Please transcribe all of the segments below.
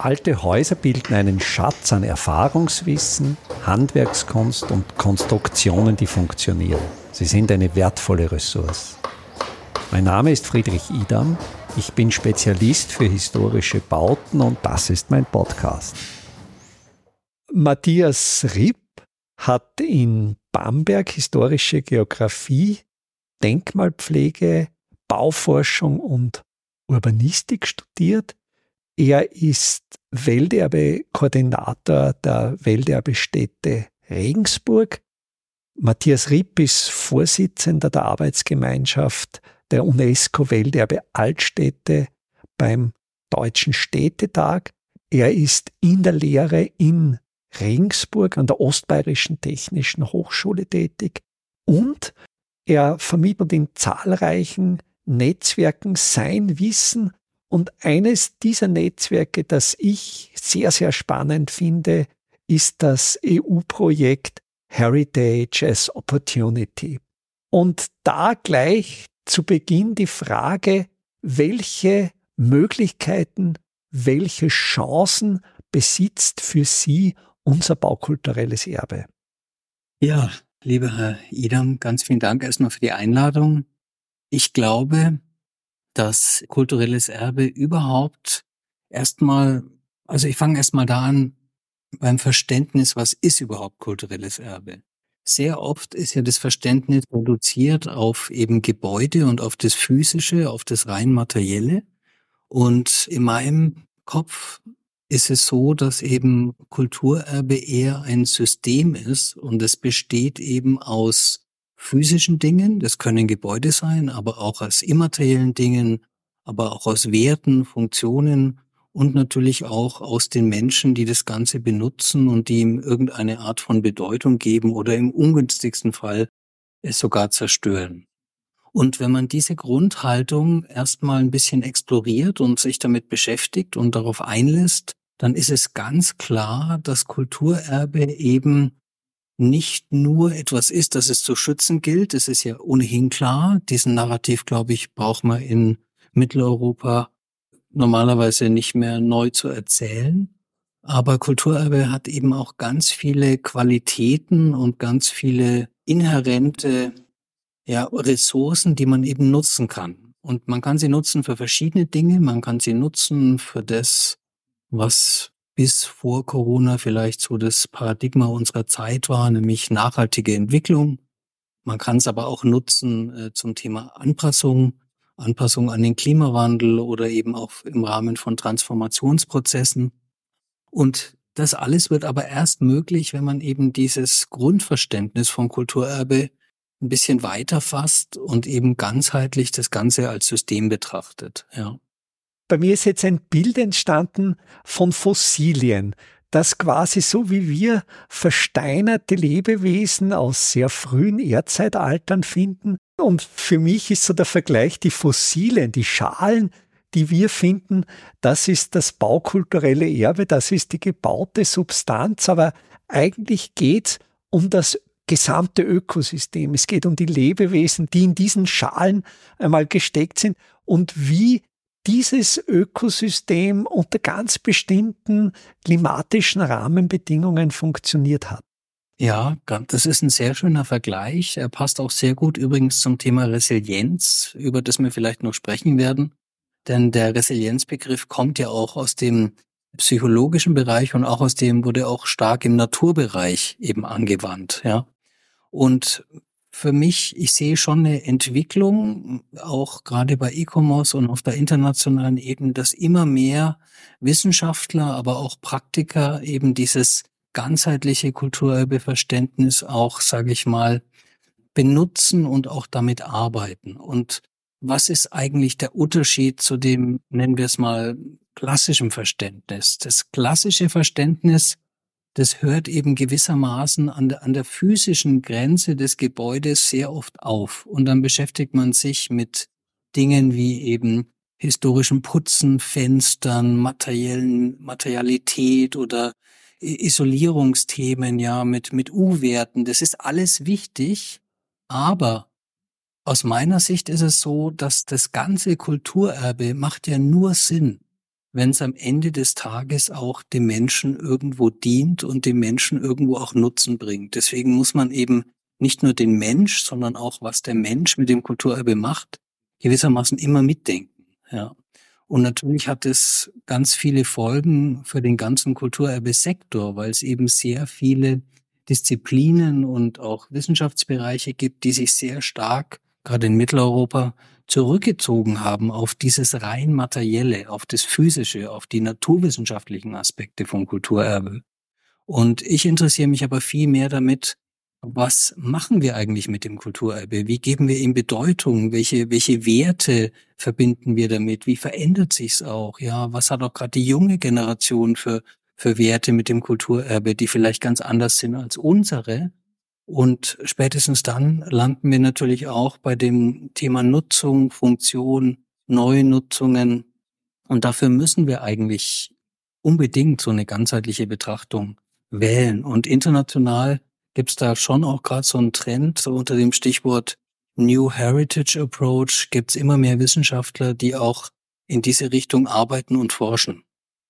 Alte Häuser bilden einen Schatz an Erfahrungswissen, Handwerkskunst und Konstruktionen, die funktionieren. Sie sind eine wertvolle Ressource. Mein Name ist Friedrich Idam. Ich bin Spezialist für historische Bauten und das ist mein Podcast. Matthias Ripp hat in Bamberg historische Geographie, Denkmalpflege, Bauforschung und Urbanistik studiert. Er ist Welterbe-Koordinator der Welterbestätte Regensburg. Matthias Ripp ist Vorsitzender der Arbeitsgemeinschaft der UNESCO Welterbe Altstädte beim Deutschen Städtetag. Er ist in der Lehre in Regensburg an der Ostbayerischen Technischen Hochschule tätig und er vermittelt in zahlreichen Netzwerken sein Wissen und eines dieser Netzwerke, das ich sehr, sehr spannend finde, ist das EU-Projekt Heritage as Opportunity. Und da gleich zu Beginn die Frage, welche Möglichkeiten, welche Chancen besitzt für Sie unser baukulturelles Erbe? Ja, lieber Herr Idam, ganz vielen Dank erstmal für die Einladung. Ich glaube, dass kulturelles Erbe überhaupt erstmal, also ich fange erstmal da an beim Verständnis, was ist überhaupt kulturelles Erbe? Sehr oft ist ja das Verständnis reduziert auf eben Gebäude und auf das Physische, auf das rein Materielle. Und in meinem Kopf ist es so, dass eben Kulturerbe eher ein System ist und es besteht eben aus physischen Dingen, das können Gebäude sein, aber auch aus immateriellen Dingen, aber auch aus Werten, Funktionen und natürlich auch aus den Menschen, die das Ganze benutzen und die ihm irgendeine Art von Bedeutung geben oder im ungünstigsten Fall es sogar zerstören. Und wenn man diese Grundhaltung erstmal ein bisschen exploriert und sich damit beschäftigt und darauf einlässt, dann ist es ganz klar, dass Kulturerbe eben nicht nur etwas ist, das es zu schützen gilt. Es ist ja ohnehin klar. Diesen Narrativ, glaube ich, braucht man in Mitteleuropa normalerweise nicht mehr neu zu erzählen. Aber Kulturerbe hat eben auch ganz viele Qualitäten und ganz viele inhärente ja, Ressourcen, die man eben nutzen kann. Und man kann sie nutzen für verschiedene Dinge. Man kann sie nutzen für das, was bis vor Corona vielleicht so das Paradigma unserer Zeit war, nämlich nachhaltige Entwicklung. Man kann es aber auch nutzen äh, zum Thema Anpassung, Anpassung an den Klimawandel oder eben auch im Rahmen von Transformationsprozessen. Und das alles wird aber erst möglich, wenn man eben dieses Grundverständnis von Kulturerbe ein bisschen weiter fasst und eben ganzheitlich das Ganze als System betrachtet, ja. Bei mir ist jetzt ein Bild entstanden von Fossilien, das quasi so wie wir versteinerte Lebewesen aus sehr frühen Erdzeitaltern finden. Und für mich ist so der Vergleich die Fossilien, die Schalen, die wir finden, das ist das baukulturelle Erbe, das ist die gebaute Substanz, aber eigentlich geht's um das gesamte Ökosystem. Es geht um die Lebewesen, die in diesen Schalen einmal gesteckt sind und wie dieses Ökosystem unter ganz bestimmten klimatischen Rahmenbedingungen funktioniert hat. Ja, das ist ein sehr schöner Vergleich. Er passt auch sehr gut übrigens zum Thema Resilienz, über das wir vielleicht noch sprechen werden. Denn der Resilienzbegriff kommt ja auch aus dem psychologischen Bereich und auch aus dem wurde auch stark im Naturbereich eben angewandt, ja. Und für mich, ich sehe schon eine Entwicklung, auch gerade bei E-Commerce und auf der internationalen Ebene, dass immer mehr Wissenschaftler, aber auch Praktiker eben dieses ganzheitliche Kulturerbeverständnis auch, sage ich mal, benutzen und auch damit arbeiten. Und was ist eigentlich der Unterschied zu dem, nennen wir es mal, klassischen Verständnis? Das klassische Verständnis das hört eben gewissermaßen an der, an der physischen Grenze des Gebäudes sehr oft auf. Und dann beschäftigt man sich mit Dingen wie eben historischen Putzen, Fenstern, materiellen Materialität oder Isolierungsthemen, ja, mit, mit U-Werten. Das ist alles wichtig. Aber aus meiner Sicht ist es so, dass das ganze Kulturerbe macht ja nur Sinn, wenn es am Ende des Tages auch dem Menschen irgendwo dient und dem Menschen irgendwo auch Nutzen bringt. Deswegen muss man eben nicht nur den Mensch, sondern auch, was der Mensch mit dem Kulturerbe macht, gewissermaßen immer mitdenken. Ja. Und natürlich hat es ganz viele Folgen für den ganzen Kulturerbe-Sektor, weil es eben sehr viele Disziplinen und auch Wissenschaftsbereiche gibt, die sich sehr stark, gerade in Mitteleuropa, zurückgezogen haben auf dieses rein materielle, auf das physische, auf die naturwissenschaftlichen Aspekte von Kulturerbe. Und ich interessiere mich aber viel mehr damit, was machen wir eigentlich mit dem Kulturerbe? Wie geben wir ihm Bedeutung? Welche, welche Werte verbinden wir damit? Wie verändert sich's auch? Ja, was hat auch gerade die junge Generation für, für Werte mit dem Kulturerbe, die vielleicht ganz anders sind als unsere? Und spätestens dann landen wir natürlich auch bei dem Thema Nutzung, Funktion, neue Nutzungen. Und dafür müssen wir eigentlich unbedingt so eine ganzheitliche Betrachtung wählen. Und international Gibt es da schon auch gerade so einen Trend so unter dem Stichwort New Heritage Approach? Gibt es immer mehr Wissenschaftler, die auch in diese Richtung arbeiten und forschen?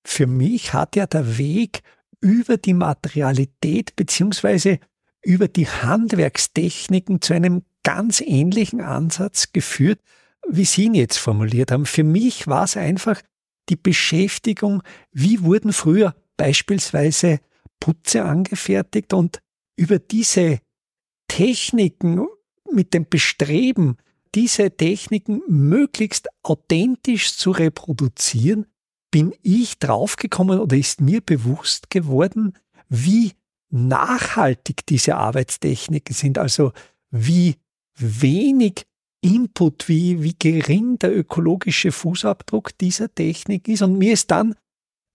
Für mich hat ja der Weg über die Materialität beziehungsweise über die Handwerkstechniken zu einem ganz ähnlichen Ansatz geführt, wie Sie ihn jetzt formuliert haben. Für mich war es einfach die Beschäftigung, wie wurden früher beispielsweise Putze angefertigt und über diese Techniken mit dem Bestreben, diese Techniken möglichst authentisch zu reproduzieren, bin ich draufgekommen oder ist mir bewusst geworden, wie nachhaltig diese Arbeitstechniken sind, also wie wenig Input, wie, wie gering der ökologische Fußabdruck dieser Technik ist. Und mir ist dann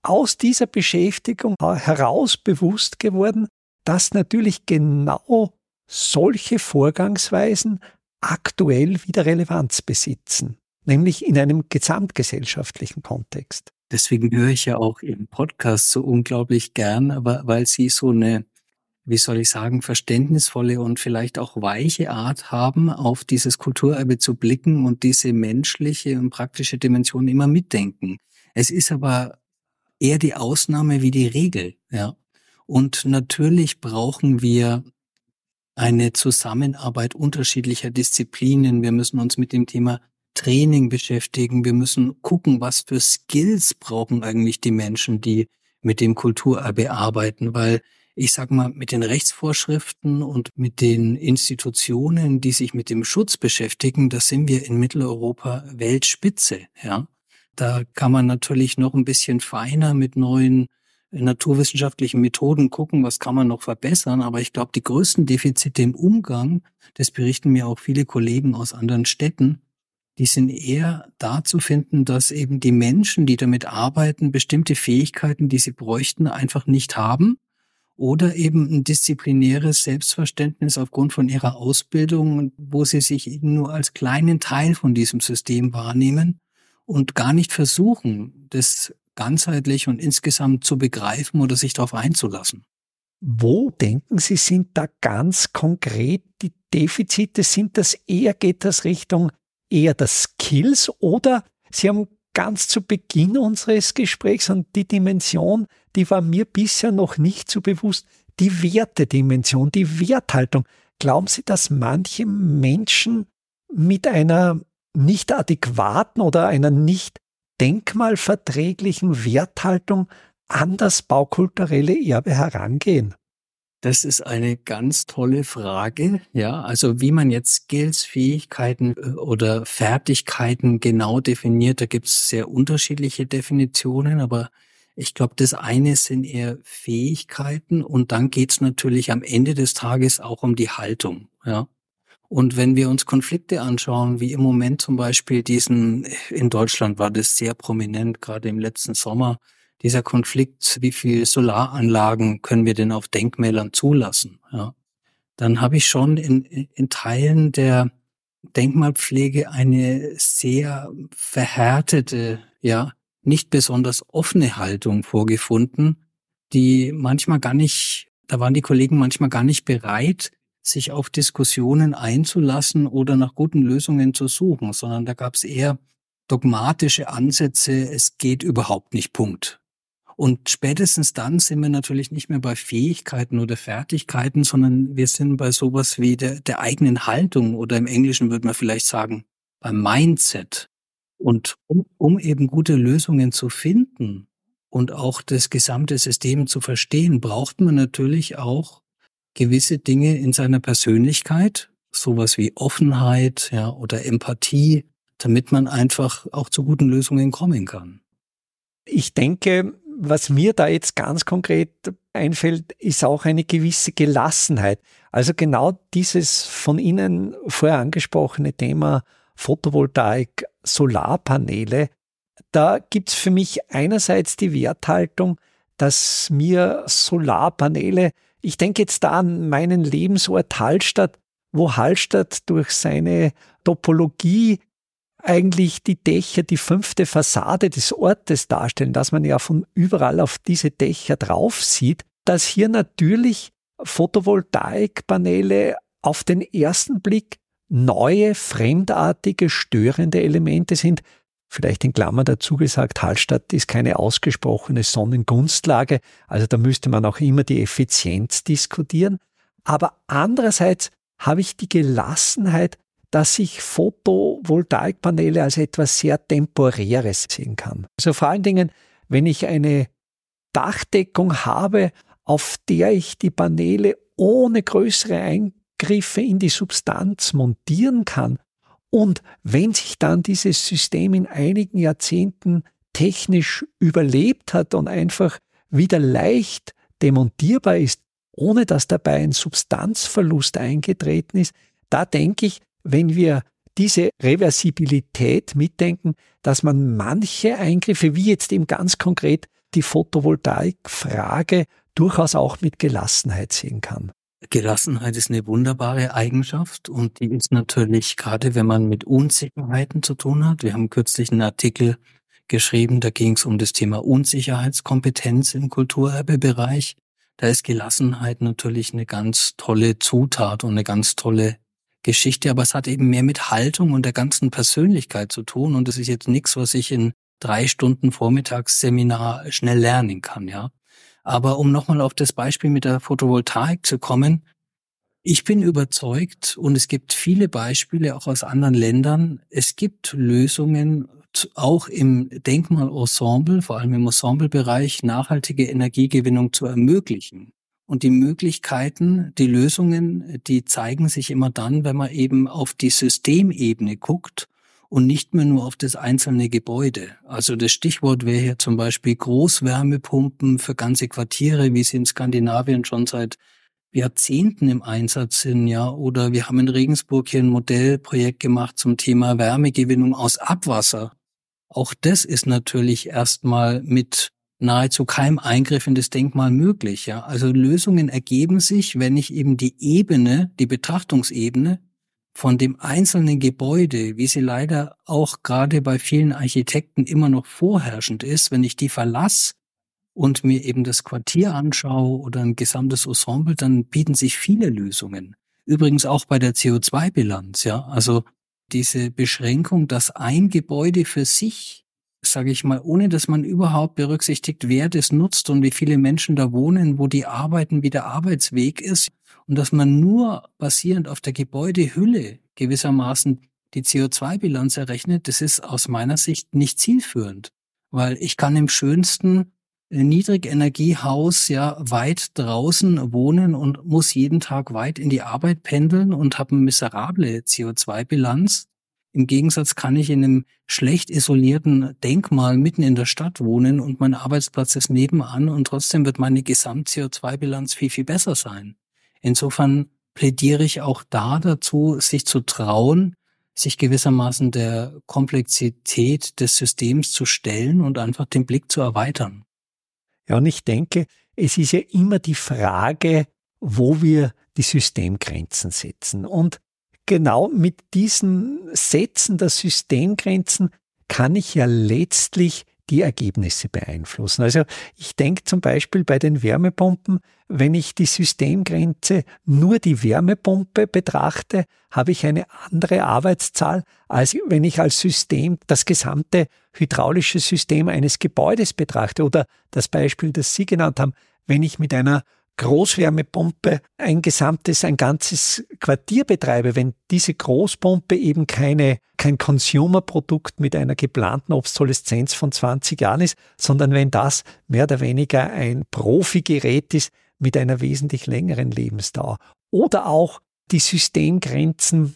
aus dieser Beschäftigung heraus bewusst geworden, dass natürlich genau solche Vorgangsweisen aktuell wieder Relevanz besitzen, nämlich in einem gesamtgesellschaftlichen Kontext. Deswegen höre ich ja auch Ihren Podcast so unglaublich gern, weil Sie so eine, wie soll ich sagen, verständnisvolle und vielleicht auch weiche Art haben, auf dieses Kulturerbe zu blicken und diese menschliche und praktische Dimension immer mitdenken. Es ist aber eher die Ausnahme wie die Regel, ja. Und natürlich brauchen wir eine Zusammenarbeit unterschiedlicher Disziplinen. Wir müssen uns mit dem Thema Training beschäftigen. Wir müssen gucken, was für Skills brauchen eigentlich die Menschen, die mit dem Kulturerbe arbeiten, weil ich sag mal, mit den Rechtsvorschriften und mit den Institutionen, die sich mit dem Schutz beschäftigen, da sind wir in Mitteleuropa Weltspitze, ja. Da kann man natürlich noch ein bisschen feiner mit neuen naturwissenschaftlichen Methoden gucken, was kann man noch verbessern. Aber ich glaube, die größten Defizite im Umgang, das berichten mir auch viele Kollegen aus anderen Städten, die sind eher da zu finden, dass eben die Menschen, die damit arbeiten, bestimmte Fähigkeiten, die sie bräuchten, einfach nicht haben oder eben ein disziplinäres Selbstverständnis aufgrund von ihrer Ausbildung, wo sie sich nur als kleinen Teil von diesem System wahrnehmen und gar nicht versuchen, das ganzheitlich und insgesamt zu begreifen oder sich darauf einzulassen. Wo denken Sie, sind da ganz konkret die Defizite? Sind das eher, geht das Richtung eher das Skills oder Sie haben ganz zu Beginn unseres Gesprächs und die Dimension, die war mir bisher noch nicht so bewusst, die Wertedimension, die Werthaltung. Glauben Sie, dass manche Menschen mit einer nicht adäquaten oder einer nicht denkmalverträglichen Werthaltung an das baukulturelle Erbe herangehen? Das ist eine ganz tolle Frage. Ja, also wie man jetzt Skills, Fähigkeiten äh, oder Fertigkeiten genau definiert, da gibt es sehr unterschiedliche Definitionen, aber ich glaube, das eine sind eher Fähigkeiten und dann geht es natürlich am Ende des Tages auch um die Haltung. Ja, und wenn wir uns Konflikte anschauen, wie im Moment zum Beispiel diesen, in Deutschland war das sehr prominent, gerade im letzten Sommer, dieser Konflikt, wie viel Solaranlagen können wir denn auf Denkmälern zulassen? Ja. Dann habe ich schon in, in Teilen der Denkmalpflege eine sehr verhärtete, ja, nicht besonders offene Haltung vorgefunden, die manchmal gar nicht, da waren die Kollegen manchmal gar nicht bereit, sich auf Diskussionen einzulassen oder nach guten Lösungen zu suchen, sondern da gab es eher dogmatische Ansätze, es geht überhaupt nicht, Punkt. Und spätestens dann sind wir natürlich nicht mehr bei Fähigkeiten oder Fertigkeiten, sondern wir sind bei sowas wie der, der eigenen Haltung oder im Englischen würde man vielleicht sagen, beim Mindset. Und um, um eben gute Lösungen zu finden und auch das gesamte System zu verstehen, braucht man natürlich auch gewisse Dinge in seiner Persönlichkeit, sowas wie Offenheit, ja, oder Empathie, damit man einfach auch zu guten Lösungen kommen kann. Ich denke, was mir da jetzt ganz konkret einfällt, ist auch eine gewisse Gelassenheit. Also genau dieses von Ihnen vorher angesprochene Thema Photovoltaik, Solarpaneele, da gibt's für mich einerseits die Werthaltung, dass mir Solarpaneele, ich denke jetzt da an meinen Lebensort Hallstatt, wo Hallstatt durch seine Topologie eigentlich die Dächer die fünfte Fassade des Ortes darstellen, dass man ja von überall auf diese Dächer drauf sieht, dass hier natürlich Photovoltaikpaneele auf den ersten Blick neue, fremdartige, störende Elemente sind. Vielleicht in Klammern dazu gesagt, Hallstatt ist keine ausgesprochene Sonnengunstlage, also da müsste man auch immer die Effizienz diskutieren. Aber andererseits habe ich die Gelassenheit, dass ich Photovoltaikpaneele als etwas sehr Temporäres sehen kann. Also vor allen Dingen, wenn ich eine Dachdeckung habe, auf der ich die Paneele ohne größere Eingriffe in die Substanz montieren kann und wenn sich dann dieses System in einigen Jahrzehnten technisch überlebt hat und einfach wieder leicht demontierbar ist, ohne dass dabei ein Substanzverlust eingetreten ist, da denke ich, wenn wir diese Reversibilität mitdenken, dass man manche Eingriffe, wie jetzt eben ganz konkret die Photovoltaik-Frage, durchaus auch mit Gelassenheit sehen kann. Gelassenheit ist eine wunderbare Eigenschaft und die ist natürlich gerade, wenn man mit Unsicherheiten zu tun hat. Wir haben kürzlich einen Artikel geschrieben, da ging es um das Thema Unsicherheitskompetenz im Kulturerbebereich. Da ist Gelassenheit natürlich eine ganz tolle Zutat und eine ganz tolle Geschichte, aber es hat eben mehr mit Haltung und der ganzen Persönlichkeit zu tun und es ist jetzt nichts, was ich in drei Stunden Vormittagsseminar schnell lernen kann, ja. Aber um nochmal auf das Beispiel mit der Photovoltaik zu kommen, ich bin überzeugt und es gibt viele Beispiele auch aus anderen Ländern. Es gibt Lösungen auch im Denkmalensemble, vor allem im Ensemblebereich, nachhaltige Energiegewinnung zu ermöglichen. Und die Möglichkeiten, die Lösungen, die zeigen sich immer dann, wenn man eben auf die Systemebene guckt und nicht mehr nur auf das einzelne Gebäude. Also das Stichwort wäre hier zum Beispiel Großwärmepumpen für ganze Quartiere, wie sie in Skandinavien schon seit Jahrzehnten im Einsatz sind, ja. Oder wir haben in Regensburg hier ein Modellprojekt gemacht zum Thema Wärmegewinnung aus Abwasser. Auch das ist natürlich erstmal mit nahezu keinem Eingriff in das Denkmal möglich. Ja? Also Lösungen ergeben sich, wenn ich eben die Ebene, die Betrachtungsebene von dem einzelnen Gebäude, wie sie leider auch gerade bei vielen Architekten immer noch vorherrschend ist, wenn ich die verlasse und mir eben das Quartier anschaue oder ein gesamtes Ensemble, dann bieten sich viele Lösungen. Übrigens auch bei der CO2-Bilanz, ja. Also diese Beschränkung, dass ein Gebäude für sich sage ich mal, ohne dass man überhaupt berücksichtigt, wer das nutzt und wie viele Menschen da wohnen, wo die arbeiten, wie der Arbeitsweg ist und dass man nur basierend auf der Gebäudehülle gewissermaßen die CO2-Bilanz errechnet, das ist aus meiner Sicht nicht zielführend, weil ich kann im schönsten Niedrigenergiehaus ja weit draußen wohnen und muss jeden Tag weit in die Arbeit pendeln und habe eine miserable CO2-Bilanz. Im Gegensatz kann ich in einem schlecht isolierten Denkmal mitten in der Stadt wohnen und mein Arbeitsplatz ist nebenan und trotzdem wird meine Gesamt-CO2-Bilanz viel, viel besser sein. Insofern plädiere ich auch da dazu, sich zu trauen, sich gewissermaßen der Komplexität des Systems zu stellen und einfach den Blick zu erweitern. Ja, und ich denke, es ist ja immer die Frage, wo wir die Systemgrenzen setzen. Und genau mit diesen Sätzen der Systemgrenzen kann ich ja letztlich die Energieergebnisse beeinflussen. Also ich denke zum Beispiel bei den Wärmepumpen, wenn ich die Systemgrenze nur die Wärmepumpe betrachte, habe ich eine andere Arbeitszahl, als wenn ich als System das gesamte hydraulische System eines Gebäudes betrachte. Oder das Beispiel, das Sie genannt haben, wenn ich mit einer Großwärmepumpe ein gesamtes, ein ganzes Quartier betreibe, wenn diese Großpumpe eben keine, kein Consumer-Produkt mit einer geplanten Obsoleszenz von 20 Jahren ist, sondern wenn das mehr oder weniger ein Profi-Gerät ist mit einer wesentlich längeren Lebensdauer. Oder auch die Systemgrenzen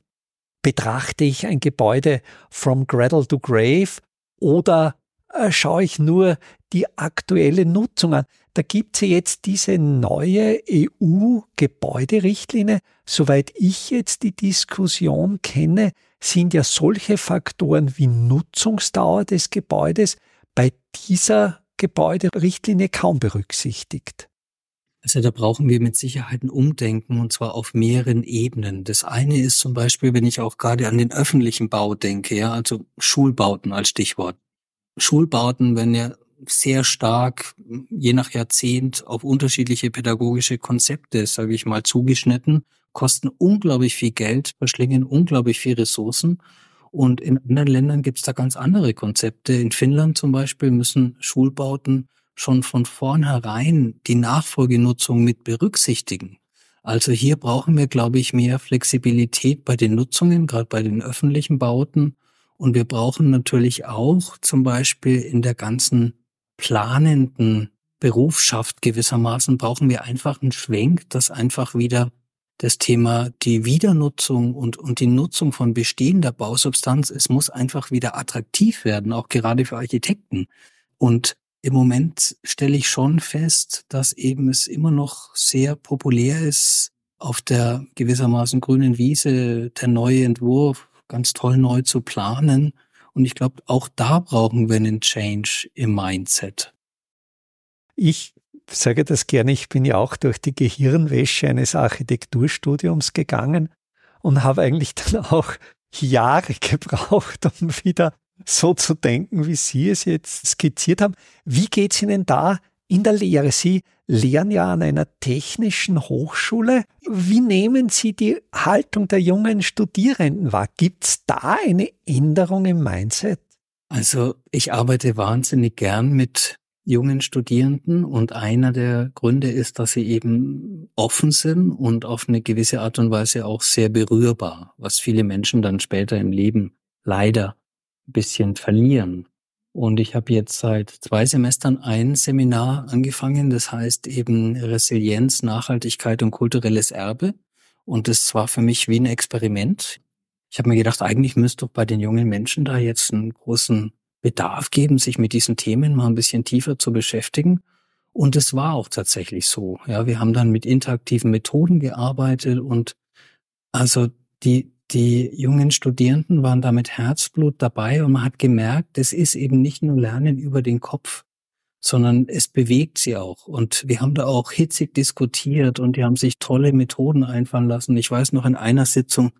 betrachte ich ein Gebäude from Cradle to Grave oder äh, schaue ich nur die aktuelle Nutzung an. Da gibt es ja jetzt diese neue EU-Gebäuderichtlinie. Soweit ich jetzt die Diskussion kenne, sind ja solche Faktoren wie Nutzungsdauer des Gebäudes bei dieser Gebäuderichtlinie kaum berücksichtigt. Also da brauchen wir mit Sicherheit ein Umdenken und zwar auf mehreren Ebenen. Das eine ist zum Beispiel, wenn ich auch gerade an den öffentlichen Bau denke, ja, also Schulbauten als Stichwort. Schulbauten werden ja sehr stark, je nach Jahrzehnt, auf unterschiedliche pädagogische Konzepte, sage ich mal, zugeschnitten, kosten unglaublich viel Geld, verschlingen unglaublich viel Ressourcen. Und in anderen Ländern gibt es da ganz andere Konzepte. In Finnland zum Beispiel müssen Schulbauten schon von vornherein die Nachfolgenutzung mit berücksichtigen. Also hier brauchen wir, glaube ich, mehr Flexibilität bei den Nutzungen, gerade bei den öffentlichen Bauten. Und wir brauchen natürlich auch zum Beispiel in der ganzen planenden Berufschaft gewissermaßen brauchen wir einfach einen Schwenk, dass einfach wieder das Thema die Wiedernutzung und, und die Nutzung von bestehender Bausubstanz, es muss einfach wieder attraktiv werden, auch gerade für Architekten. Und im Moment stelle ich schon fest, dass eben es immer noch sehr populär ist, auf der gewissermaßen grünen Wiese der neue Entwurf ganz toll neu zu planen und ich glaube, auch da brauchen wir einen Change im Mindset. Ich sage das gerne, ich bin ja auch durch die Gehirnwäsche eines Architekturstudiums gegangen und habe eigentlich dann auch Jahre gebraucht, um wieder so zu denken, wie Sie es jetzt skizziert haben. Wie geht es Ihnen da in der Lehre? Sie lehren ja an einer technischen Hochschule. Wie nehmen Sie die Haltung der jungen Studierenden wahr? Gibt es da eine Änderung im Mindset? Also ich arbeite wahnsinnig gern mit jungen Studierenden und einer der Gründe ist, dass sie eben offen sind und auf eine gewisse Art und Weise auch sehr berührbar, was viele Menschen dann später im Leben leider ein bisschen verlieren. Und ich habe jetzt seit zwei Semestern ein Seminar angefangen, das heißt eben Resilienz, Nachhaltigkeit und kulturelles Erbe. Und das war für mich wie ein Experiment. Ich habe mir gedacht, eigentlich müsste doch bei den jungen Menschen da jetzt einen großen Bedarf geben, sich mit diesen Themen mal ein bisschen tiefer zu beschäftigen. Und es war auch tatsächlich so. Ja, wir haben dann mit interaktiven Methoden gearbeitet und also die, die jungen Studierenden waren da mit Herzblut dabei und man hat gemerkt, es ist eben nicht nur Lernen über den Kopf, sondern es bewegt sie auch. Und wir haben da auch hitzig diskutiert und die haben sich tolle Methoden einfallen lassen. Ich weiß noch in einer Sitzung,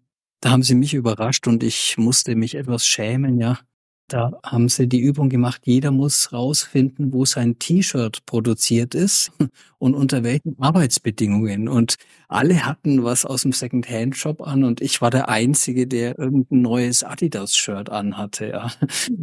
da haben sie mich überrascht und ich musste mich etwas schämen, ja. Da haben sie die Übung gemacht, jeder muss rausfinden, wo sein T-Shirt produziert ist und unter welchen Arbeitsbedingungen. Und alle hatten was aus dem Second-Hand-Shop an und ich war der Einzige, der irgendein neues Adidas-Shirt anhatte. Ja.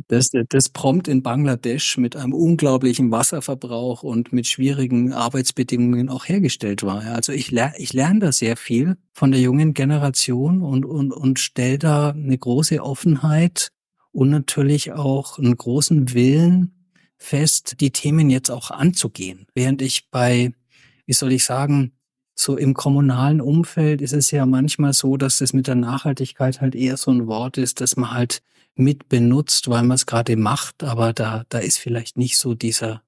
Das, das prompt in Bangladesch mit einem unglaublichen Wasserverbrauch und mit schwierigen Arbeitsbedingungen auch hergestellt war. Also ich, lerne ich lerne da sehr viel von der jungen Generation und, und, und stelle da eine große Offenheit und natürlich auch einen großen Willen fest, die Themen jetzt auch anzugehen. Während ich bei, wie soll ich sagen, so im kommunalen Umfeld ist es ja manchmal so, dass es mit der Nachhaltigkeit halt eher so ein Wort ist, dass man halt mit benutzt, weil man es gerade macht, aber da, da ist vielleicht nicht so dieser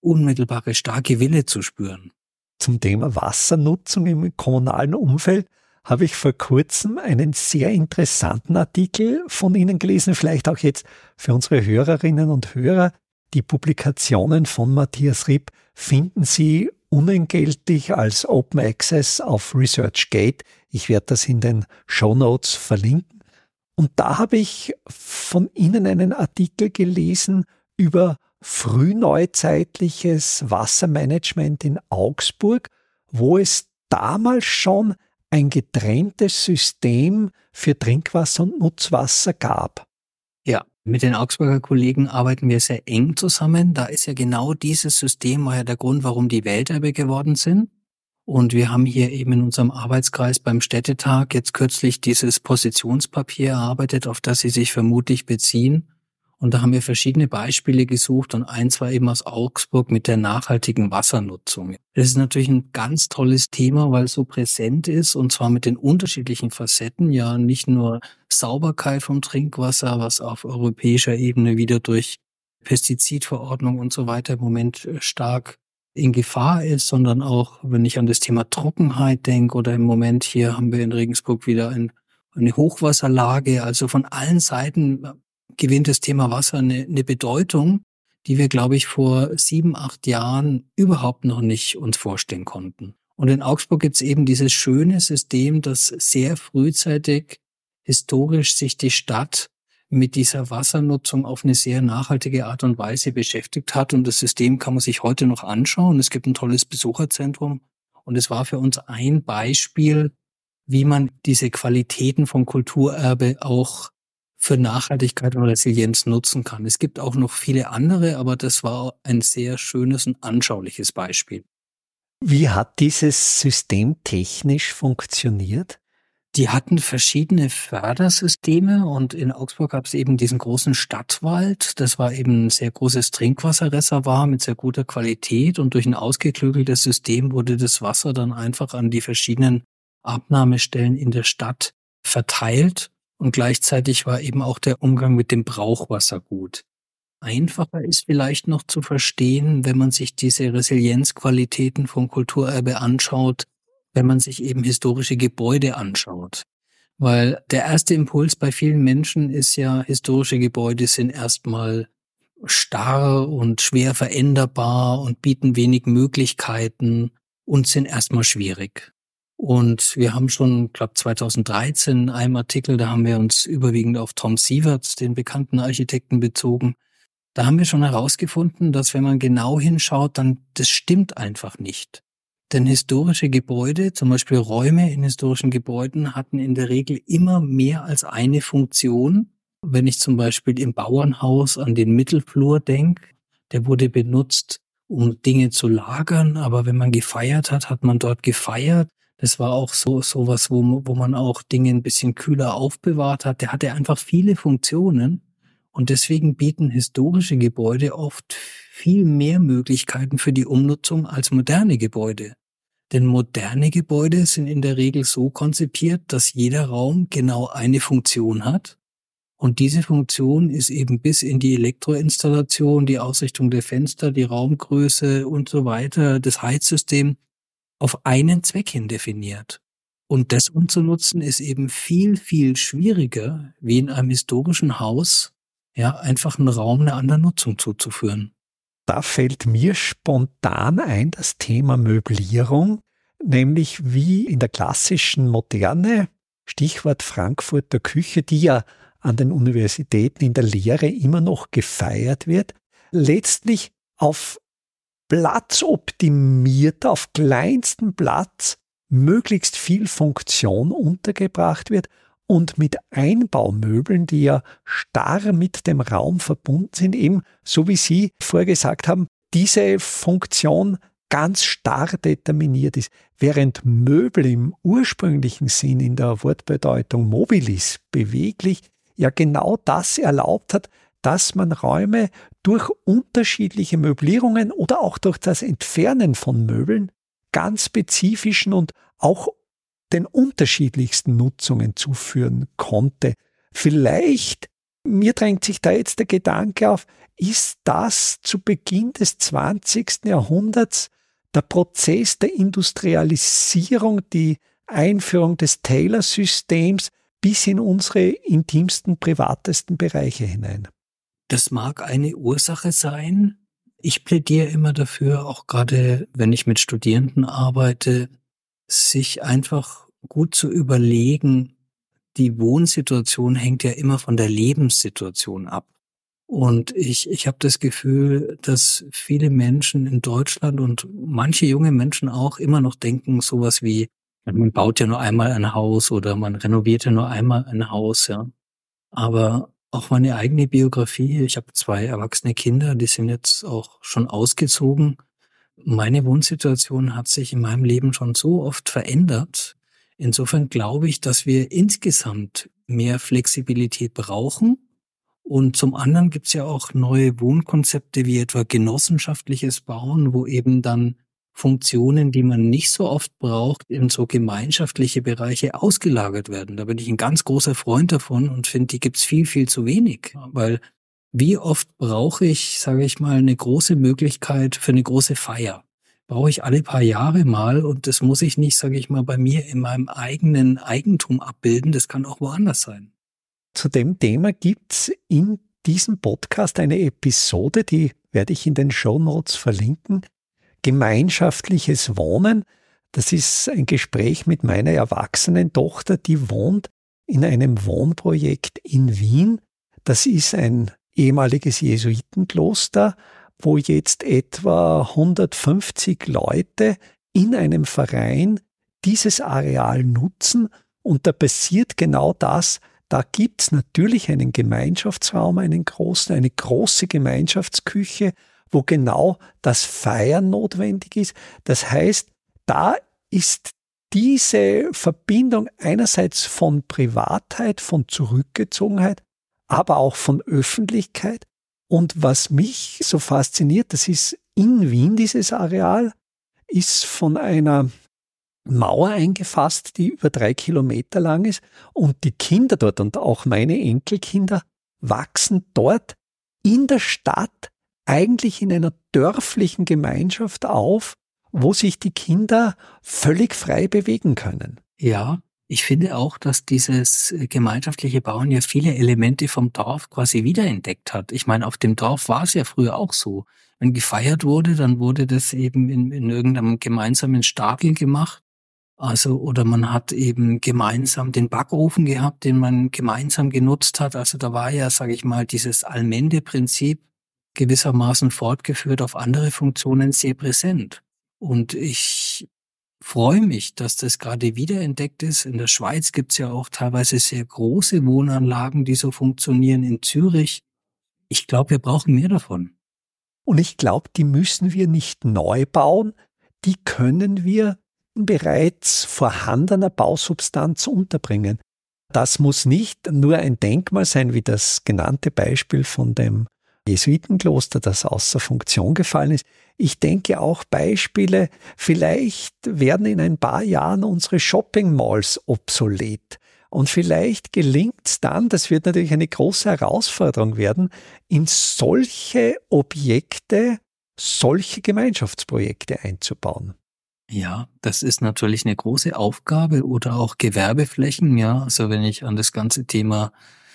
unmittelbare starke Wille zu spüren. Zum Thema Wassernutzung im kommunalen Umfeld habe ich vor kurzem einen sehr interessanten Artikel von Ihnen gelesen, vielleicht auch jetzt für unsere Hörerinnen und Hörer. Die Publikationen von Matthias Ripp finden Sie unentgeltlich als Open Access auf ResearchGate. Ich werde das in den Show Notes verlinken. Und da habe ich von Ihnen einen Artikel gelesen über frühneuzeitliches Wassermanagement in Augsburg, wo es damals schon ein getrenntes System für Trinkwasser und Nutzwasser gab. Ja, mit den Augsburger Kollegen arbeiten wir sehr eng zusammen. Da ist ja genau dieses System war ja der Grund, warum die Welterbe geworden sind. Und wir haben hier eben in unserem Arbeitskreis beim Städtetag jetzt kürzlich dieses Positionspapier erarbeitet, auf das Sie sich vermutlich beziehen. Und da haben wir verschiedene Beispiele gesucht und eins war eben aus Augsburg mit der nachhaltigen Wassernutzung. Das ist natürlich ein ganz tolles Thema, weil es so präsent ist und zwar mit den unterschiedlichen Facetten, ja nicht nur Sauberkeit vom Trinkwasser, was auf europäischer Ebene wieder durch Pestizidverordnung und so weiter im Moment äh, stark in Gefahr ist, sondern auch, wenn ich an das Thema Trockenheit denke oder im Moment hier haben wir in Regensburg wieder ein, eine Hochwasserlage. Also von allen Seiten gewinnt das Thema Wasser eine, eine Bedeutung, die wir, glaube ich, vor sieben, acht Jahren überhaupt noch nicht uns vorstellen konnten. Und in Augsburg gibt es eben dieses schöne System, dass sehr frühzeitig historisch sich die Stadt mit dieser Wassernutzung auf eine sehr nachhaltige Art und Weise beschäftigt hat. Und das System kann man sich heute noch anschauen. Es gibt ein tolles Besucherzentrum. Und es war für uns ein Beispiel, wie man diese Qualitäten von Kulturerbe auch für Nachhaltigkeit und Resilienz nutzen kann. Es gibt auch noch viele andere, aber das war ein sehr schönes und anschauliches Beispiel. Wie hat dieses System technisch funktioniert? Die hatten verschiedene Fördersysteme und in Augsburg gab es eben diesen großen Stadtwald. Das war eben ein sehr großes Trinkwasserreservoir mit sehr guter Qualität und durch ein ausgeklügeltes System wurde das Wasser dann einfach an die verschiedenen Abnahmestellen in der Stadt verteilt und gleichzeitig war eben auch der Umgang mit dem Brauchwasser gut. Einfacher ist vielleicht noch zu verstehen, wenn man sich diese Resilienzqualitäten von Kulturerbe anschaut, wenn man sich eben historische Gebäude anschaut. Weil der erste Impuls bei vielen Menschen ist ja, historische Gebäude sind erstmal starr und schwer veränderbar und bieten wenig Möglichkeiten und sind erstmal schwierig. Und wir haben schon, glaube 2013 in einem Artikel, da haben wir uns überwiegend auf Tom Sieverts, den bekannten Architekten, bezogen. Da haben wir schon herausgefunden, dass wenn man genau hinschaut, dann das stimmt einfach nicht. Denn historische Gebäude, zum Beispiel Räume in historischen Gebäuden, hatten in der Regel immer mehr als eine Funktion. Wenn ich zum Beispiel im Bauernhaus an den Mittelflur denke, der wurde benutzt, um Dinge zu lagern, aber wenn man gefeiert hat, hat man dort gefeiert. Das war auch so sowas, wo, wo man auch Dinge ein bisschen kühler aufbewahrt hat. Der hatte einfach viele Funktionen und deswegen bieten historische Gebäude oft viel mehr Möglichkeiten für die Umnutzung als moderne Gebäude. Denn moderne Gebäude sind in der Regel so konzipiert, dass jeder Raum genau eine Funktion hat. Und diese Funktion ist eben bis in die Elektroinstallation, die Ausrichtung der Fenster, die Raumgröße und so weiter, das Heizsystem auf einen Zweck hin definiert. Und das umzunutzen ist eben viel, viel schwieriger, wie in einem historischen Haus, ja, einfach einen Raum einer anderen Nutzung zuzuführen. Da fällt mir spontan ein das Thema Möblierung, nämlich wie in der klassischen Moderne, Stichwort Frankfurter Küche, die ja an den Universitäten in der Lehre immer noch gefeiert wird, letztlich auf Platz optimiert, auf kleinstem Platz möglichst viel Funktion untergebracht wird und mit Einbaumöbeln, die ja starr mit dem Raum verbunden sind, eben, so wie Sie vorgesagt haben, diese Funktion ganz starr determiniert ist, während Möbel im ursprünglichen Sinn in der Wortbedeutung mobilis, beweglich, ja genau das erlaubt hat, dass man Räume durch unterschiedliche Möblierungen oder auch durch das Entfernen von Möbeln ganz spezifischen und auch den unterschiedlichsten Nutzungen zuführen konnte. Vielleicht, mir drängt sich da jetzt der Gedanke auf, ist das zu Beginn des 20. Jahrhunderts der Prozess der Industrialisierung, die Einführung des Taylor-Systems bis in unsere intimsten, privatesten Bereiche hinein? Das mag eine Ursache sein. Ich plädiere immer dafür, auch gerade wenn ich mit Studierenden arbeite, sich einfach gut zu überlegen, die Wohnsituation hängt ja immer von der Lebenssituation ab. Und ich, ich habe das Gefühl, dass viele Menschen in Deutschland und manche junge Menschen auch immer noch denken, sowas wie, man baut ja nur einmal ein Haus oder man renoviert ja nur einmal ein Haus, ja. Aber auch meine eigene Biografie, ich habe zwei erwachsene Kinder, die sind jetzt auch schon ausgezogen. Meine Wohnsituation hat sich in meinem Leben schon so oft verändert. Insofern glaube ich, dass wir insgesamt mehr Flexibilität brauchen. Und zum anderen gibt es ja auch neue Wohnkonzepte wie etwa genossenschaftliches Bauen, wo eben dann Funktionen, die man nicht so oft braucht, in so gemeinschaftliche Bereiche ausgelagert werden. Da bin ich ein ganz großer Freund davon und finde, die gibt's viel, viel zu wenig. Weil wie oft brauche ich, sage ich mal, eine große Möglichkeit für eine große Feier? Brauche ich alle paar Jahre mal und das muss ich nicht, sage ich mal, bei mir in meinem eigenen Eigentum abbilden. Das kann auch woanders sein. Zu dem Thema gibt's in diesem Podcast eine Episode, die werde ich in den Show Notes verlinken gemeinschaftliches Wohnen. Das ist ein Gespräch mit meiner erwachsenen Tochter, die wohnt in einem Wohnprojekt in Wien. Das ist ein ehemaliges Jesuitenkloster, wo jetzt etwa 150 Leute in einem Verein dieses Areal nutzen und da passiert genau das, da gibt's natürlich einen Gemeinschaftsraum, einen großen, eine große Gemeinschaftsküche, wo genau das Feiern notwendig ist. Das heißt, da ist diese Verbindung einerseits von Privatheit, von Zurückgezogenheit, aber auch von Öffentlichkeit. Und was mich so fasziniert, das ist in Wien dieses Areal, ist von einer Mauer eingefasst, die über drei Kilometer lang ist. Und die Kinder dort und auch meine Enkelkinder wachsen dort in der Stadt eigentlich in einer dörflichen Gemeinschaft auf, wo sich die Kinder völlig frei bewegen können. Ja, ich finde auch, dass dieses gemeinschaftliche Bauen ja viele Elemente vom Dorf quasi wiederentdeckt hat. Ich meine, auf dem Dorf war es ja früher auch so. Wenn gefeiert wurde, dann wurde das eben in, in irgendeinem gemeinsamen Stadel gemacht. Also, oder man hat eben gemeinsam den Backofen gehabt, den man gemeinsam genutzt hat. Also da war ja, sage ich mal, dieses Allmende-Prinzip gewissermaßen fortgeführt auf andere Funktionen sehr präsent. Und ich freue mich, dass das gerade wiederentdeckt ist. In der Schweiz gibt es ja auch teilweise sehr große Wohnanlagen, die so funktionieren. In Zürich. Ich glaube, wir brauchen mehr davon. Und ich glaube, die müssen wir nicht neu bauen. Die können wir bereits vorhandener Bausubstanz unterbringen. Das muss nicht nur ein Denkmal sein, wie das genannte Beispiel von dem Jesuitenkloster, das außer Funktion gefallen ist. Ich denke auch Beispiele, vielleicht werden in ein paar Jahren unsere Shopping Malls obsolet. Und vielleicht gelingt es dann, das wird natürlich eine große Herausforderung werden, in solche Objekte solche Gemeinschaftsprojekte einzubauen. Ja, das ist natürlich eine große Aufgabe oder auch Gewerbeflächen, ja. Also wenn ich an das ganze Thema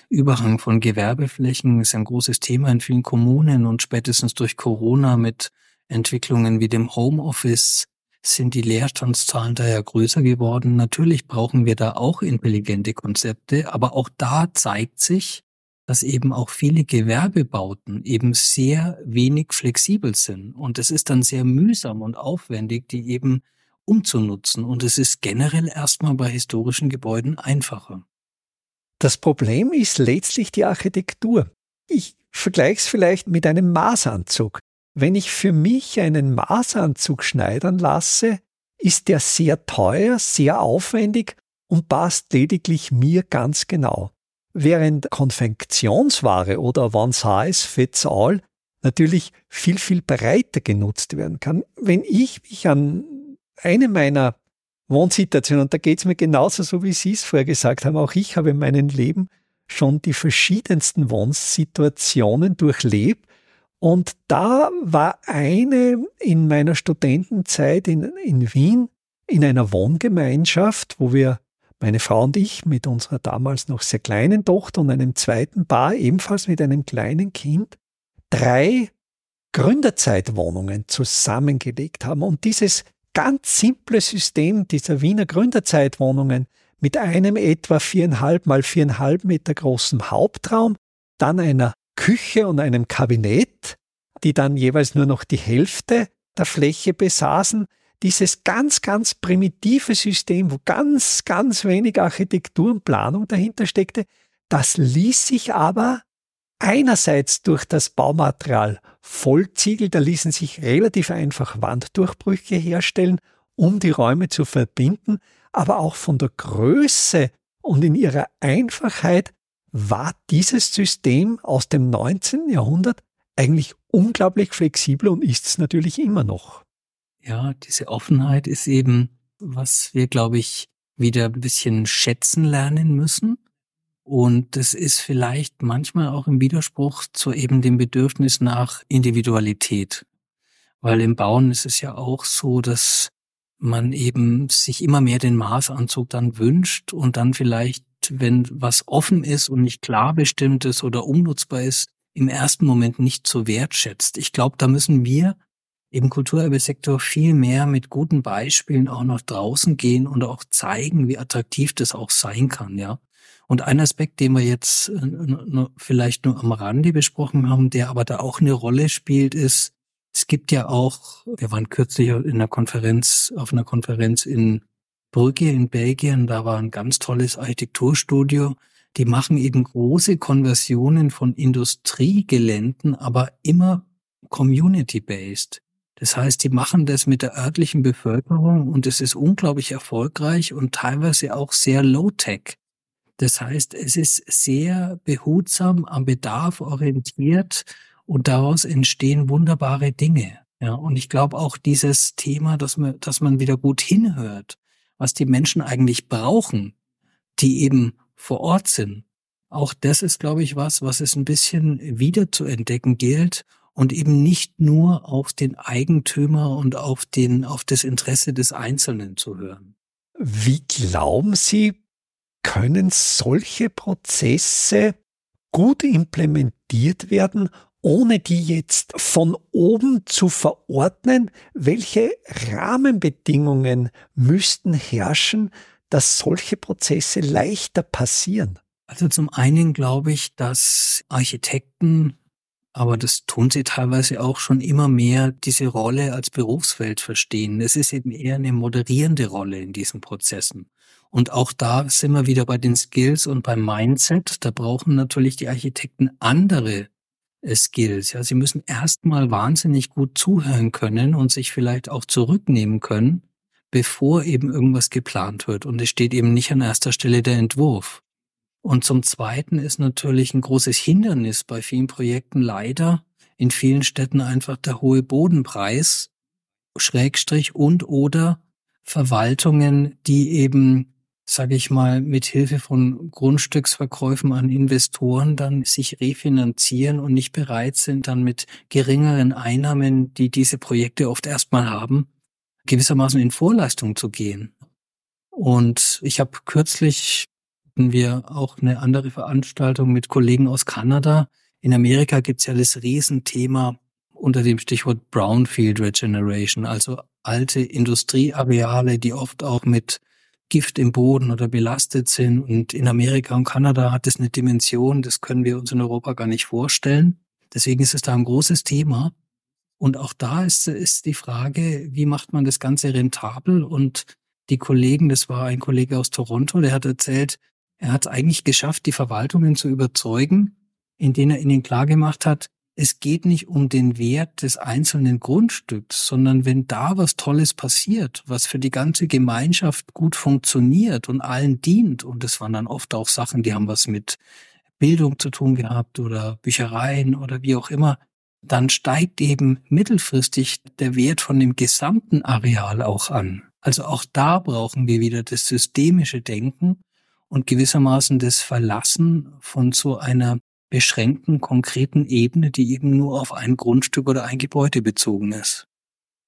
Überhang von Gewerbeflächen ist ein großes Thema in vielen Kommunen und spätestens durch Corona mit Entwicklungen wie dem Homeoffice sind die Leerstandszahlen daher größer geworden. Natürlich brauchen wir da auch intelligente Konzepte, aber auch da zeigt sich, dass eben auch viele Gewerbebauten eben sehr wenig flexibel sind. Und es ist dann sehr mühsam und aufwendig, die eben umzunutzen. Und es ist generell erstmal bei historischen Gebäuden einfacher. Das Problem ist letztlich die Architektur. Ich vergleiche es vielleicht mit einem Maßanzug. Wenn ich für mich einen Maßanzug schneidern lasse, ist der sehr teuer, sehr aufwendig und passt lediglich mir ganz genau. Während Konfektionsware oder One Size Fits All natürlich viel, viel breiter genutzt werden kann. Wenn ich mich an eine meiner Wohnsituation. Und da geht es mir genauso, so wie Sie es vorher gesagt haben. Auch ich habe in meinem Leben schon die verschiedensten Wohnsituationen durchlebt. Und da war eine in meiner Studentenzeit in, in Wien in einer Wohngemeinschaft, wo wir, meine Frau und ich, mit unserer damals noch sehr kleinen Tochter und einem zweiten Paar, ebenfalls mit einem kleinen Kind, drei Gründerzeitwohnungen zusammengelegt haben. Und dieses ganz simple System dieser Wiener Gründerzeitwohnungen mit einem etwa viereinhalb mal viereinhalb Meter großen Hauptraum, dann einer Küche und einem Kabinett, die dann jeweils nur noch die Hälfte der Fläche besaßen. Dieses ganz, ganz primitive System, wo ganz, ganz wenig Architektur und Planung dahinter steckte, das ließ sich aber einerseits durch das Baumaterial Vollziegel, da ließen sich relativ einfach Wanddurchbrüche herstellen, um die Räume zu verbinden, aber auch von der Größe und in ihrer Einfachheit war dieses System aus dem 19. Jahrhundert eigentlich unglaublich flexibel und ist es natürlich immer noch. Ja, diese Offenheit ist eben, was wir, glaube ich, wieder ein bisschen schätzen lernen müssen. Und das ist vielleicht manchmal auch im Widerspruch zu eben dem Bedürfnis nach Individualität. Weil im Bauen ist es ja auch so, dass man eben sich immer mehr den Maßanzug dann wünscht und dann vielleicht, wenn was offen ist und nicht klar bestimmt ist oder umnutzbar ist, im ersten Moment nicht so wertschätzt. Ich glaube, da müssen wir im Kulturerbesektor viel mehr mit guten Beispielen auch nach draußen gehen und auch zeigen, wie attraktiv das auch sein kann, ja. Und ein Aspekt, den wir jetzt äh, vielleicht nur am Rande besprochen haben, der aber da auch eine Rolle spielt, ist, es gibt ja auch, wir waren kürzlich in einer Konferenz, auf einer Konferenz in Brügge in Belgien, da war ein ganz tolles Architekturstudio. Die machen eben große Konversionen von Industriegeländen, aber immer community-based. Das heißt, die machen das mit der örtlichen Bevölkerung und es ist unglaublich erfolgreich und teilweise auch sehr low-tech. Das heißt, es ist sehr behutsam, am Bedarf orientiert und daraus entstehen wunderbare Dinge. Ja, und ich glaube auch dieses Thema, dass man, dass man wieder gut hinhört, was die Menschen eigentlich brauchen, die eben vor Ort sind. Auch das ist, glaube ich, was, was es ein bisschen wieder zu entdecken gilt und eben nicht nur auf den Eigentümer und auf den, auf das Interesse des Einzelnen zu hören. Wie glauben Sie, können solche Prozesse gut implementiert werden, ohne die jetzt von oben zu verordnen, welche Rahmenbedingungen müssten herrschen, dass solche Prozesse leichter passieren? Also zum einen glaube ich, dass Architekten, aber das tun sie teilweise auch schon immer mehr, diese Rolle als Berufsfeld verstehen. Es ist eben eher eine moderierende Rolle in diesen Prozessen. Und auch da sind wir wieder bei den Skills und beim Mindset. Da brauchen natürlich die Architekten andere äh, Skills. Ja, sie müssen erstmal wahnsinnig gut zuhören können und sich vielleicht auch zurücknehmen können, bevor eben irgendwas geplant wird. Und es steht eben nicht an erster Stelle der Entwurf. Und zum Zweiten ist natürlich ein großes Hindernis bei vielen Projekten leider in vielen Städten einfach der hohe Bodenpreis, Schrägstrich und oder Verwaltungen, die eben sage ich mal, mit Hilfe von Grundstücksverkäufen an Investoren dann sich refinanzieren und nicht bereit sind, dann mit geringeren Einnahmen, die diese Projekte oft erstmal haben, gewissermaßen in Vorleistung zu gehen. Und ich habe kürzlich hatten wir auch eine andere Veranstaltung mit Kollegen aus Kanada. In Amerika gibt's ja das Riesenthema unter dem Stichwort Brownfield Regeneration, also alte Industrieareale, die oft auch mit Gift im Boden oder belastet sind. Und in Amerika und Kanada hat es eine Dimension, das können wir uns in Europa gar nicht vorstellen. Deswegen ist es da ein großes Thema. Und auch da ist, ist die Frage, wie macht man das Ganze rentabel? Und die Kollegen, das war ein Kollege aus Toronto, der hat erzählt, er hat es eigentlich geschafft, die Verwaltungen zu überzeugen, in denen er ihnen klargemacht hat, es geht nicht um den Wert des einzelnen Grundstücks, sondern wenn da was Tolles passiert, was für die ganze Gemeinschaft gut funktioniert und allen dient, und das waren dann oft auch Sachen, die haben was mit Bildung zu tun gehabt oder Büchereien oder wie auch immer, dann steigt eben mittelfristig der Wert von dem gesamten Areal auch an. Also auch da brauchen wir wieder das systemische Denken und gewissermaßen das Verlassen von so einer beschränkten, konkreten Ebene, die eben nur auf ein Grundstück oder ein Gebäude bezogen ist.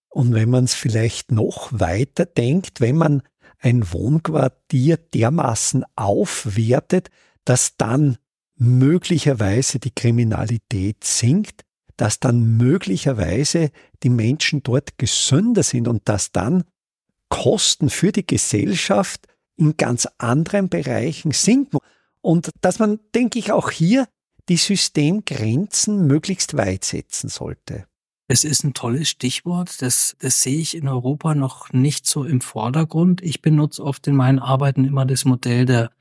Und wenn man es vielleicht noch weiter denkt, wenn man ein Wohnquartier dermaßen aufwertet, dass dann möglicherweise die Kriminalität sinkt, dass dann möglicherweise die Menschen dort gesünder sind und dass dann Kosten für die Gesellschaft in ganz anderen Bereichen sinken. Und dass man, denke ich, auch hier die Systemgrenzen möglichst weit setzen sollte. Es ist ein tolles Stichwort. Das, das sehe ich in Europa noch nicht so im Vordergrund. Ich benutze oft in meinen Arbeiten immer das Modell der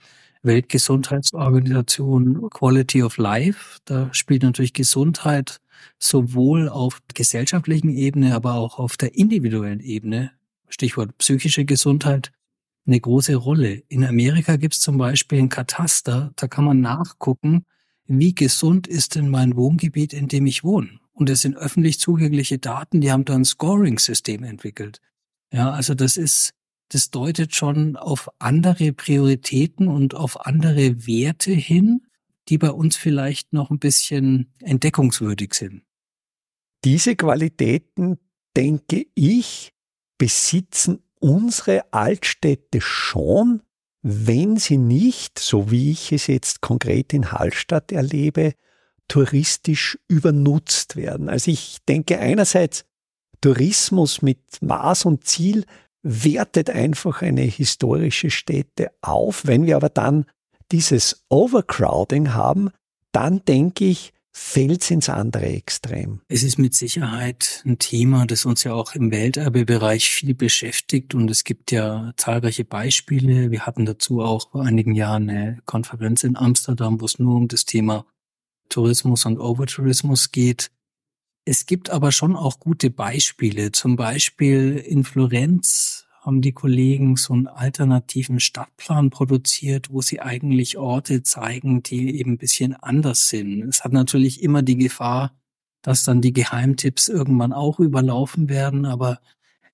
Weltgesundheitsorganisation Quality of Life. Da spielt natürlich Gesundheit sowohl auf gesellschaftlichen Ebene, aber auch auf der individuellen Ebene, Stichwort psychische Gesundheit, eine große Rolle. In Amerika gibt es zum Beispiel ein Kataster, da kann man nachgucken, wie gesund ist denn mein Wohngebiet, in dem ich wohne. Und es sind öffentlich zugängliche Daten, die haben da ein Scoring-System entwickelt. Ja, also das ist, das deutet schon auf andere Prioritäten und auf andere Werte hin, die bei uns vielleicht noch ein bisschen entdeckungswürdig sind. Diese Qualitäten, denke ich, besitzen unsere Altstädte schon, wenn sie nicht, so wie ich es jetzt konkret in Hallstatt erlebe, touristisch übernutzt werden. Also ich denke einerseits, Tourismus mit Maß und Ziel wertet einfach eine historische Stätte auf. Wenn wir aber dann dieses Overcrowding haben, dann denke ich, fällt ins andere Extrem. Es ist mit Sicherheit ein Thema, das uns ja auch im Welterbebereich viel beschäftigt und es gibt ja zahlreiche Beispiele. Wir hatten dazu auch vor einigen Jahren eine Konferenz in Amsterdam, wo es nur um das Thema Tourismus und Overtourismus geht. Es gibt aber schon auch gute Beispiele. Zum Beispiel in Florenz haben die Kollegen so einen alternativen Stadtplan produziert, wo sie eigentlich Orte zeigen, die eben ein bisschen anders sind. Es hat natürlich immer die Gefahr, dass dann die Geheimtipps irgendwann auch überlaufen werden, aber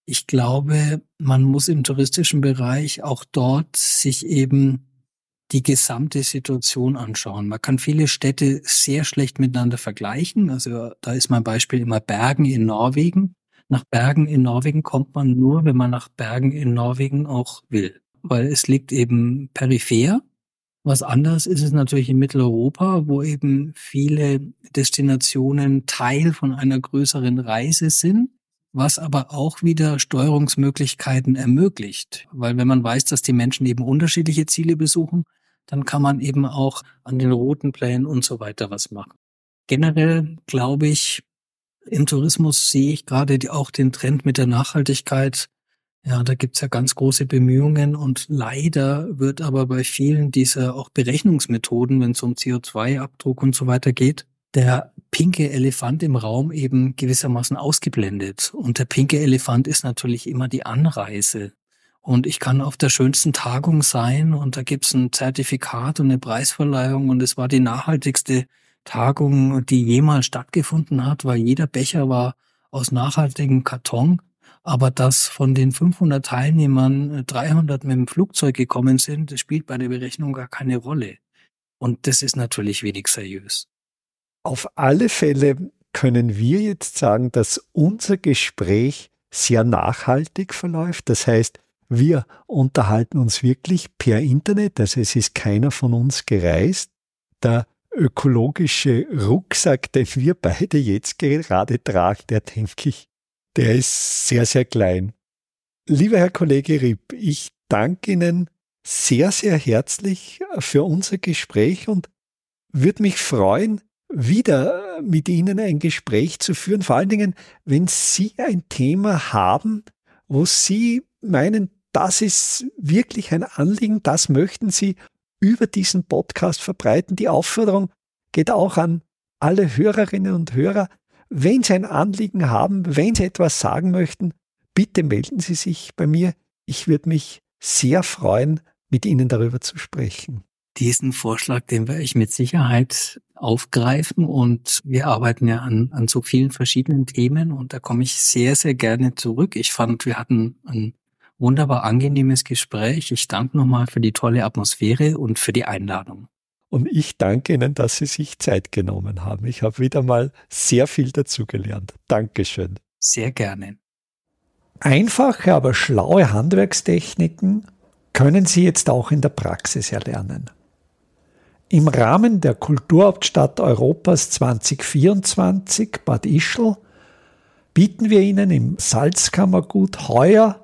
ich glaube, man muss im touristischen Bereich auch dort sich eben die gesamte Situation anschauen. Man kann viele Städte sehr schlecht miteinander vergleichen. Also da ist mein Beispiel immer Bergen in Norwegen. Nach Bergen in Norwegen kommt man nur, wenn man nach Bergen in Norwegen auch will, weil es liegt eben peripher. Was anders ist es natürlich in Mitteleuropa, wo eben viele Destinationen Teil von einer größeren Reise sind, was aber auch wieder Steuerungsmöglichkeiten ermöglicht. Weil wenn man weiß, dass die Menschen eben unterschiedliche Ziele besuchen, dann kann man eben auch an den Routenplänen und so weiter was machen. Generell glaube ich, im Tourismus sehe ich gerade auch den Trend mit der Nachhaltigkeit. Ja, da gibt's ja ganz große Bemühungen und leider wird aber bei vielen dieser auch Berechnungsmethoden, wenn es um CO2-Abdruck und so weiter geht, der pinke Elefant im Raum eben gewissermaßen ausgeblendet. Und der pinke Elefant ist natürlich immer die Anreise. Und ich kann auf der schönsten Tagung sein und da gibt's ein Zertifikat und eine Preisverleihung und es war die nachhaltigste Tagung, die jemals stattgefunden hat, weil jeder Becher war aus nachhaltigem Karton. Aber dass von den 500 Teilnehmern 300 mit dem Flugzeug gekommen sind, das spielt bei der Berechnung gar keine Rolle. Und das ist natürlich wenig seriös. Auf alle Fälle können wir jetzt sagen, dass unser Gespräch sehr nachhaltig verläuft. Das heißt, wir unterhalten uns wirklich per Internet, also es ist keiner von uns gereist. Der ökologische Rucksack, den wir beide jetzt gerade tragen, der denke ich, der ist sehr, sehr klein. Lieber Herr Kollege Ripp, ich danke Ihnen sehr, sehr herzlich für unser Gespräch und würde mich freuen, wieder mit Ihnen ein Gespräch zu führen. Vor allen Dingen, wenn Sie ein Thema haben, wo Sie meinen, das ist wirklich ein Anliegen, das möchten Sie über diesen Podcast verbreiten. Die Aufforderung geht auch an alle Hörerinnen und Hörer. Wenn Sie ein Anliegen haben, wenn Sie etwas sagen möchten, bitte melden Sie sich bei mir. Ich würde mich sehr freuen, mit Ihnen darüber zu sprechen. Diesen Vorschlag, den werde ich mit Sicherheit aufgreifen und wir arbeiten ja an, an so vielen verschiedenen Themen und da komme ich sehr, sehr gerne zurück. Ich fand, wir hatten ein wunderbar angenehmes Gespräch. Ich danke nochmal für die tolle Atmosphäre und für die Einladung. Und ich danke Ihnen, dass Sie sich Zeit genommen haben. Ich habe wieder mal sehr viel dazugelernt. Dankeschön. Sehr gerne. Einfache, aber schlaue Handwerkstechniken können Sie jetzt auch in der Praxis erlernen. Im Rahmen der Kulturhauptstadt Europas 2024 Bad Ischl bieten wir Ihnen im Salzkammergut heuer